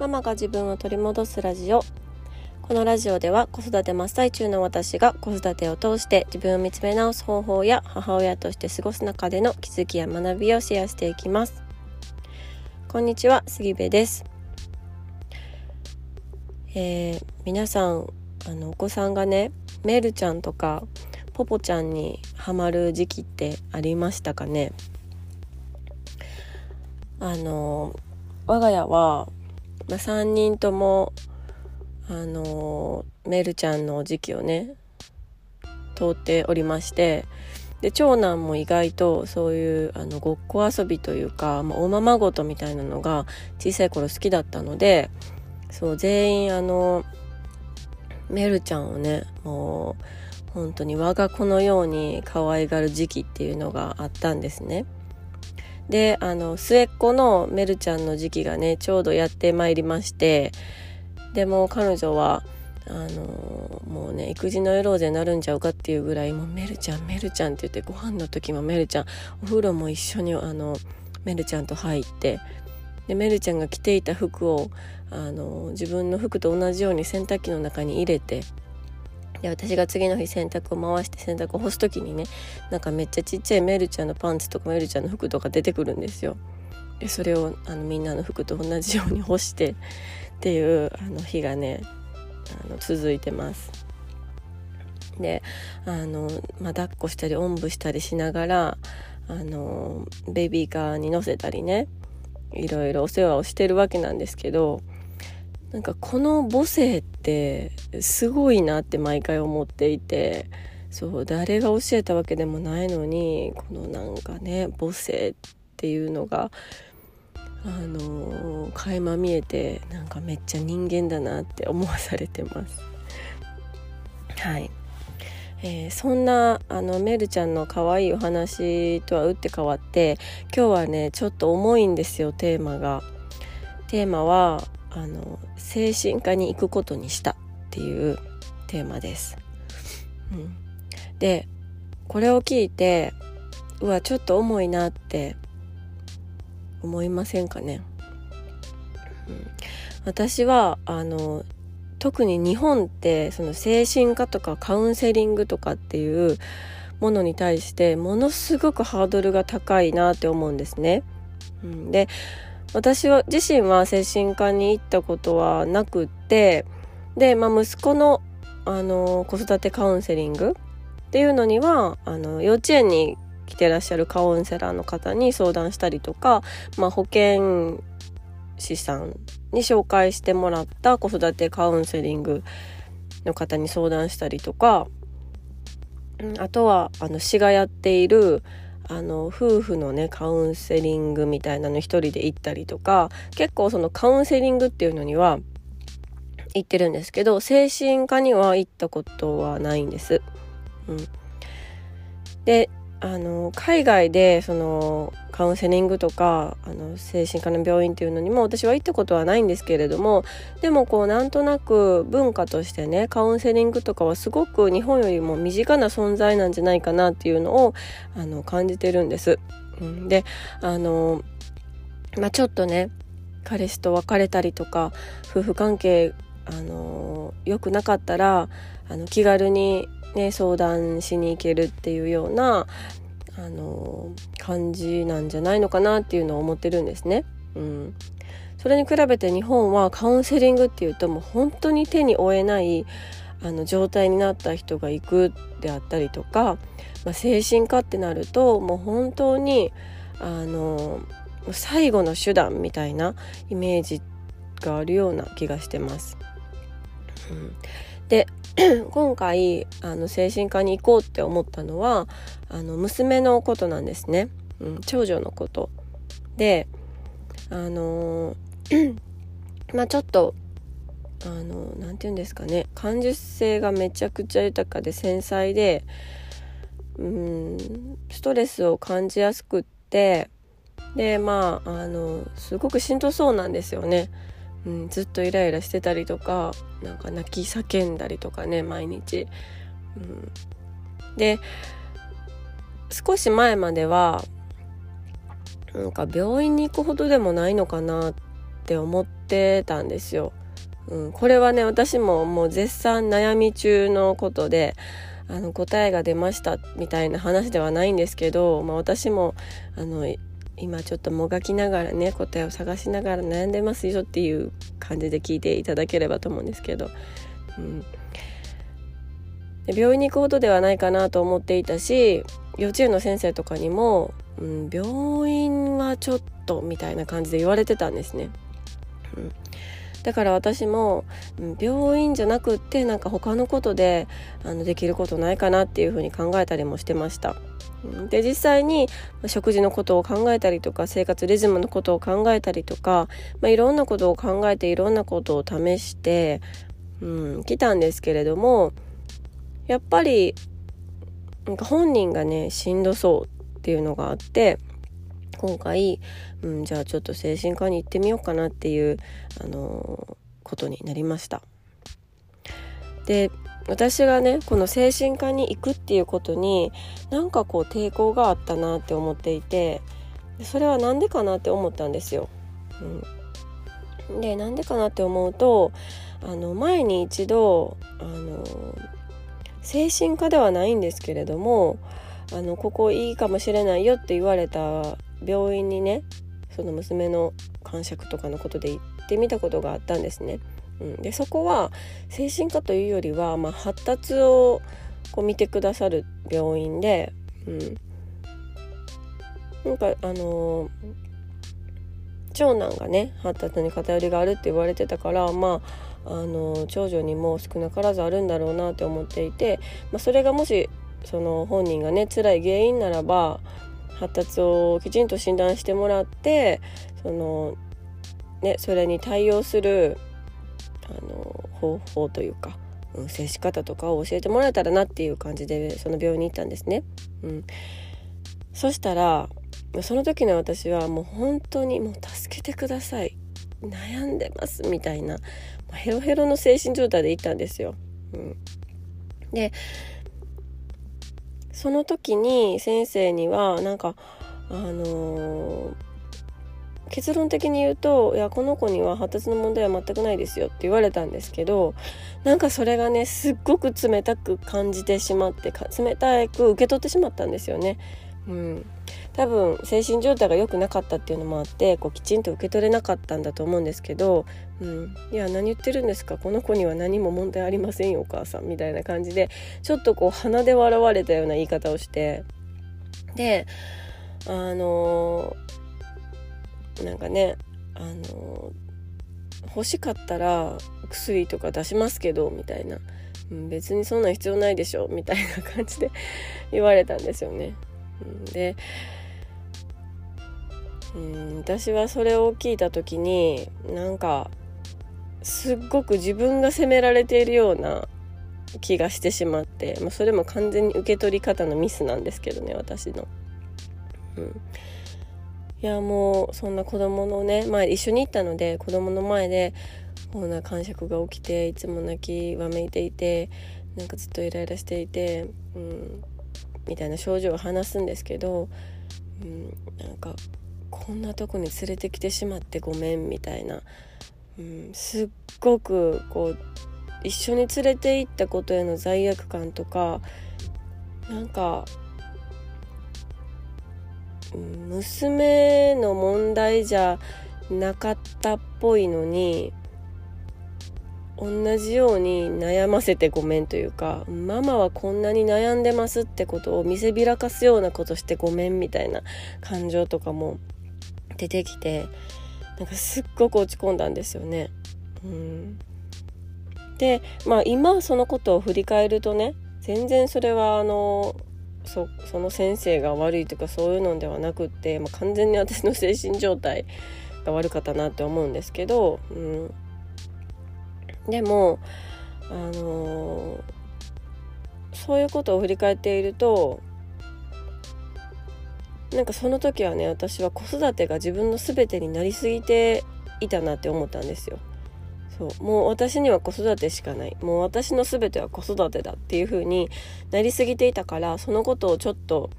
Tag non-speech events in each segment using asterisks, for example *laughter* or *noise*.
ママが自分を取り戻すラジオ。このラジオでは子育て真っ最中の私が子育てを通して自分を見つめ直す方法や母親として過ごす中での気づきや学びをシェアしていきます。こんにちは杉部です。えー、皆さんあのお子さんがねメルちゃんとかポポちゃんにハマる時期ってありましたかね？あの我が家は、まあ、3人ともあのメルちゃんの時期をね通っておりましてで長男も意外とそういうあのごっこ遊びというか、まあ、おままごとみたいなのが小さい頃好きだったのでそう全員あのメルちゃんをねもう本当に我が子のように可愛がる時期っていうのがあったんですね。であの末っ子のメルちゃんの時期がねちょうどやってまいりましてでも彼女はあのもうね育児のエローゼになるんちゃうかっていうぐらいもうメルちゃんメルちゃんって言ってご飯の時もメルちゃんお風呂も一緒にあのメルちゃんと入ってでメルちゃんが着ていた服をあの自分の服と同じように洗濯機の中に入れてで私が次の日洗濯を回して洗濯を干す時にねなんかめっちゃちっちゃいメルちゃんのパンツとかメルちゃんの服とか出てくるんですよ。でそれをあのみんなの服と同じように干してっていうあの日がねあの続いてます。であの、まあ、抱っこしたりおんぶしたりしながらあのベビーカーに乗せたりねいろいろお世話をしてるわけなんですけどなんかこの母性ってすごいなって毎回思っていてそう誰が教えたわけでもないのにこのなんかね母性っていうのがあのー、垣間見えてなんかめっちゃ人間だなって思わされてます。はい、えー、そんなあのメルちゃんの可愛いお話とは打って変わって今日はねちょっと重いんですよテーマが。テーマはあの精神科に行くことにしたっていうテーマです。うん、でこれを聞いてうわちょっと重いなって思いませんかね、うん、私はあの特に日本ってその精神科とかカウンセリングとかっていうものに対してものすごくハードルが高いなって思うんですね。うん、で私は自身は精神科に行ったことはなくてで、まあ、息子のあの子育てカウンセリングっていうのにはあの幼稚園に来てらっしゃるカウンセラーの方に相談したりとか、まあ、保健師さんに紹介してもらった子育てカウンセリングの方に相談したりとかあとはあの市がやっているあの夫婦のねカウンセリングみたいなの一人で行ったりとか結構そのカウンセリングっていうのには行ってるんですけど精神科には行ったことはないんです。うん、であの海外でそのカウンセリングとかあの精神科の病院っていうのにも私は行ったことはないんですけれどもでもこうなんとなく文化としてねカウンセリングとかはすごく日本よりも身近な存在なんじゃないかなっていうのをあの感じてるんです。うん、であの、まあ、ちょっとね彼氏と別れたりとか夫婦関係あの良くなかったらあの気軽にね、相談しに行けるっていうようなあの感じなんじゃないのかなっていうのを思ってるんですね。うん、それに比べて日本はカウンセリングっていうともう本当に手に負えないあの状態になった人が行くであったりとか、まあ、精神科ってなるともう本当にあの最後の手段みたいなイメージがあるような気がしてます。うん、で *clears throat* 今回あの精神科に行こうって思ったのはあの娘のことなんですね、うん、長女のこと。であの *clears throat* まあちょっとあの何て言うんですかね。感受性がめちゃくちゃ豊かで繊細でうんストレスを感じやすくってでまああのすごくしんどそうなんですよね。うん、ずっとイライラしてたりとかなんか泣き叫んだりとかね毎日。うん、で少し前まではなんか病院に行くほどでもないのかなって思っってたんですよ。うん、これはね私ももう絶賛悩み中のことであの答えが出ましたみたいな話ではないんですけど、まあ、私もあの今ちょっともがきながらね答えを探しながら悩んでますよっていう感じで聞いていただければと思うんですけど、うん、で病院に行くほどではないかなと思っていたし幼稚園の先生とかにも、うん、病院はちょっとみたいな感じで言われてたんですね。うんだから私も病院じゃなくってなんか他のことであのできることないかなっていうふうに考えたりもしてました。で実際に食事のことを考えたりとか生活リズムのことを考えたりとか、まあ、いろんなことを考えていろんなことを試してうん、来たんですけれどもやっぱりなんか本人がねしんどそうっていうのがあって今回、うん、じゃあちょっと精神科に行ってみようかなっていう、あのー、ことになりました。で私がねこの精神科に行くっていうことになんかこう抵抗があったなって思っていてそれは何でかなって思ったんですよ。うん、でなんでかなって思うとあの前に一度あの精神科ではないんですけれどもあのここいいかもしれないよって言われた病院にねその娘の感触とかのことで行ってみたことがあったんですね。うん、でそこは精神科というよりは、まあ、発達をこう見てくださる病院で、うん、なんかあのー、長男がね発達に偏りがあるって言われてたからまああの長女にも少なからずあるんだろうなって思っていて、まあ、それがもしその本人がね辛い原因ならば発達をきちんと診断してもらってその、ね、それに対応するあの方法というか、うん、接し方とかを教えてもらえたらなっていう感じでその病院に行ったんですね。うん、そしたらその時の私はもう本当にもう助けてください悩んでますみたいなヘロヘロの精神状態で行ったんですよ。うん、でその時に先生にはなんかあのー、結論的に言うと「いやこの子には発達の問題は全くないですよ」って言われたんですけどなんかそれがねすっごく冷たく感じてしまって冷たく受け取ってしまったんですよね。うん、多分精神状態が良くなかったっていうのもあってこうきちんと受け取れなかったんだと思うんですけど「うん、いや何言ってるんですか？この子には何も問題ありませんよお母さん」みたいな感じでちょっとこう鼻で笑われたような言い方をして。であのー、なんかねあの、欲しかったら薬とか出しますけどみたいな、うん、別にそんな必要ないでしょみたいな感じで *laughs* 言われたんですよね。でうん私はそれを聞いた時になんかすっごく自分が責められているような気がしてしまって、まあ、それも完全に受け取り方のミスなんですけどね私の。うん、いやもうそんな子供のね前一緒に行ったので子供の前でこんな感触が起きていつも泣きわめいていてなんかずっとイライラしていて、うん、みたいな症状を話すんですけど、うん、なんかこんなとこに連れてきてしまってごめんみたいな、うん、すっごくこう一緒に連れて行ったことへの罪悪感とかなんか、娘の問題じゃなかったっぽいのに同じように悩ませてごめんというかママはこんなに悩んでますってことを見せびらかすようなことしてごめんみたいな感情とかも出てきてなんかすっごく落ち込んだんですよね。うん、でまあ今そのことを振り返るとね全然それはあのそその先生が悪いとかそういうのではなくって、まあ、完全に私の精神状態が悪かったなって思うんですけど、うん、でもあのー、そういうことを振り返っているとなんかその時はね私は子育てが自分の全てになりすぎていたなって思ったんですよ。そうもう私には子育てしかないもう私の全ては子育てだっていう風になりすぎていたからそのことをちょっと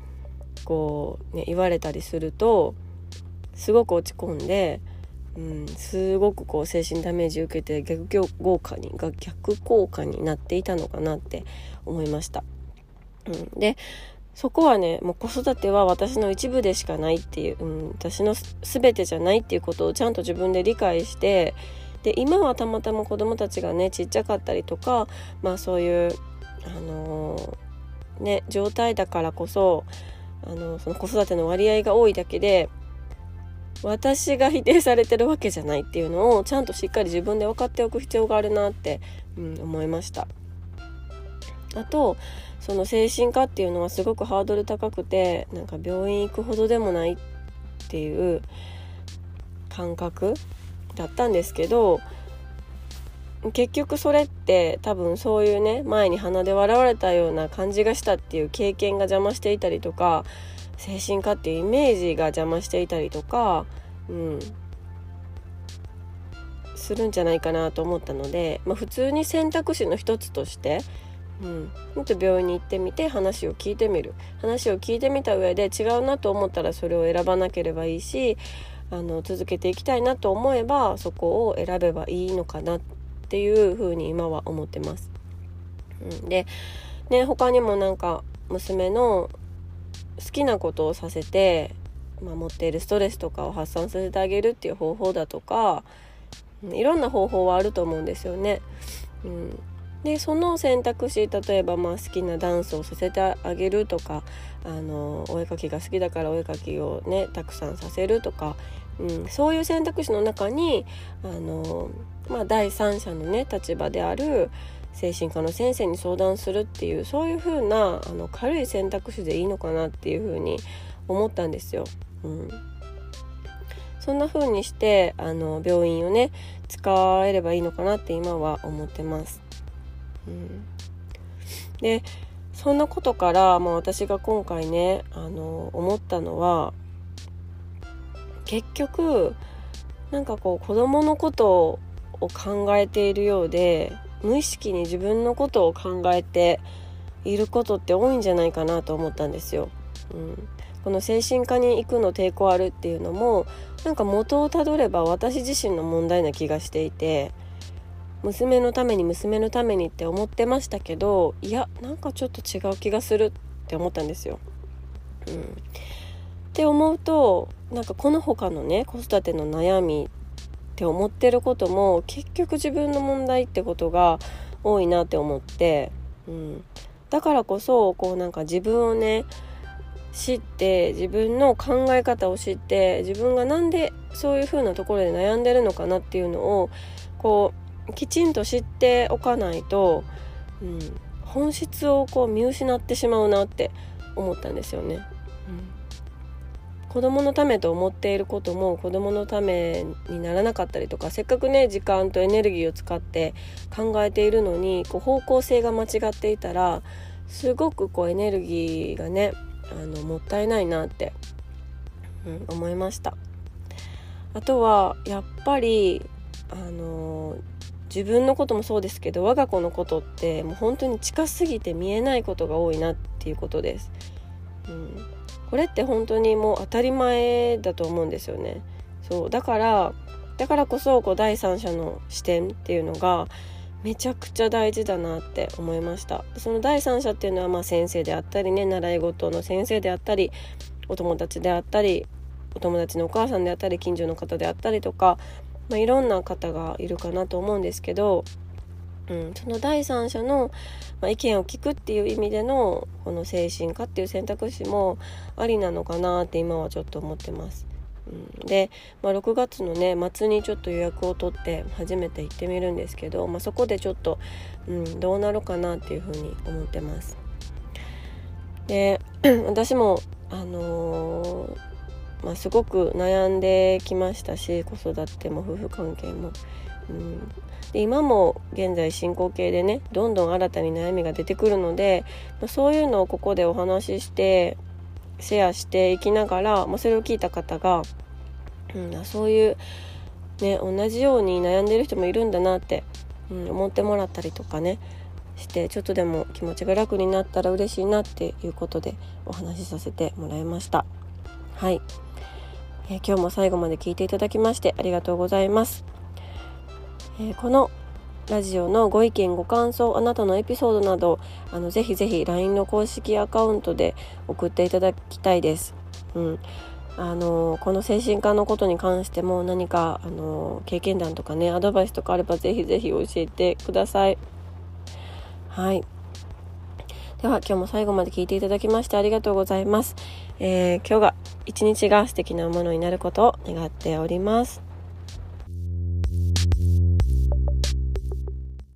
こう、ね、言われたりするとすごく落ち込んでうん、すごくこう精神ダメージ受けて逆効果にが逆効果になっていたのかなって思いました。うん、でそこはねもう子育ては私の一部でしかないっていう、うん、私の全てじゃないっていうことをちゃんと自分で理解してで今はたまたま子供たちがねちっちゃかったりとかまあそういうあのー、ね状態だからこそあのその子育ての割合が多いだけで私が否定されてるわけじゃないっていうのをちゃんとしっかり自分で分かっておく必要があるなって、うん、思いました。あとその精神科っていうのはすごくハードル高くてなんか病院行くほどでもないっていう感覚だったんですけど結局それって多分そういうね前に鼻で笑われたような感じがしたっていう経験が邪魔していたりとか精神科っていうイメージが邪魔していたりとか、うん、するんじゃないかなと思ったので、まあ、普通に選択肢の一つとして、うん、もっと病院に行ってみて話を聞いてみる。話を聞いてみた上で違うなと思ったらそれを選ばなければいいしあの続けていきたいなと思えばそこを選べばいいのかなっていうふうに今は思ってます。うん、でね他にもなんか娘の好きなことをさせて、まあ、持っているストレスとかを発散させてあげるっていう方法だとかいろんな方法はあると思うんですよね。うん、でその選択肢例えばまあ好きなダンスをさせてあげるとかあのお絵かきが好きだからお絵かきをねたくさんさせるとか、うん、そういう選択肢の中にあの、まあ、第三者のね立場である精神科の先生に相談するっていうそういう風なあな軽い選択肢でいいのかなっていう風に思ったんですよ。うん、そんな風にしてあの病院をね使えればいいのかなって今は思ってます。うん、でそんなことから、まあ、私が今回ねあの思ったのは結局なんかこう子供のことを考えているようで無意識に自分のことを考えていることって多いんじゃないかなと思ったんですよ。うん、この精神科に行くの抵抗あるっていうのもなんか元をたどれば私自身の問題な気がしていて娘のために娘のためにって思ってましたけどいやなんかちょっと違う気がするって思ったんですよ。うん、って思うとなんかこの他のね子育ての悩みって思ってることも結局自分の問題ってことが多いなって思って、うん、だからこそこうなんか自分をね知って自分の考え方を知って自分が何でそういう風なところで悩んでるのかなっていうのをこうきちんと知っておかないと、うん、本質をこう見失ってしまうなって思ったんですよね。うん子供のためと思っていることも子供のためにならなかったりとかせっかくね時間とエネルギーを使って考えているのにこう方向性が間違っていたらすごくこうエネルギーがねあのもったいないなって、うん、思いましたあとはやっぱりあの自分のこともそうですけど我が子のことってもう本当に近すぎて見えないことが多いなっていうことです。うん。これって本当にもう当たり前だと思うんですよね。そう。だからだからこそこう第三者の視点っていうのがめちゃくちゃ大事だなって思いました。その第三者っていうのはまあ先生であったりね習い事の先生であったりお友達であったりお友達のお母さんであったり近所の方であったりとか、まあ、いろんな方がいるかなと思うんですけどうん、その第三者の、ま、意見を聞くっていう意味でのこの精神科っていう選択肢もありなのかなって今はちょっと思ってます。うん、で、まあ、6月のね末にちょっと予約を取って初めて行ってみるんですけど、まあ、そこでちょっと、うん、どうなるかなっていうふうに思ってます。で *clears throat* 私もあのー、まあ、すごく悩んできましたし子育ても夫婦関係も。うん、で今も現在進行形でねどんどん新たに悩みが出てくるのでまそういうのをここでお話ししてシェアしていきながら、まあ、それを聞いた方が、うん、そういう、ね、同じように悩んでる人もいるんだなって、うん、思ってもらったりとかねしてちょっとでも気持ちが楽になったら嬉しいなっていうことでお話しさせてもらいました。はいえ、今日も最後まで聞いていただきましてありがとうございます、え、このラジオのご意見ご感想あなたのエピソードなどあのぜひぜひ LINE の公式アカウントで送っていただきたいです。うん、あのこの精神科のことに関しても何かあの経験談とかねアドバイスとかあればぜひぜひ教えてください。はいでは今日も最後まで聞いていただきましてありがとうございます。えー、今日が一日が素敵なものになることを願っております。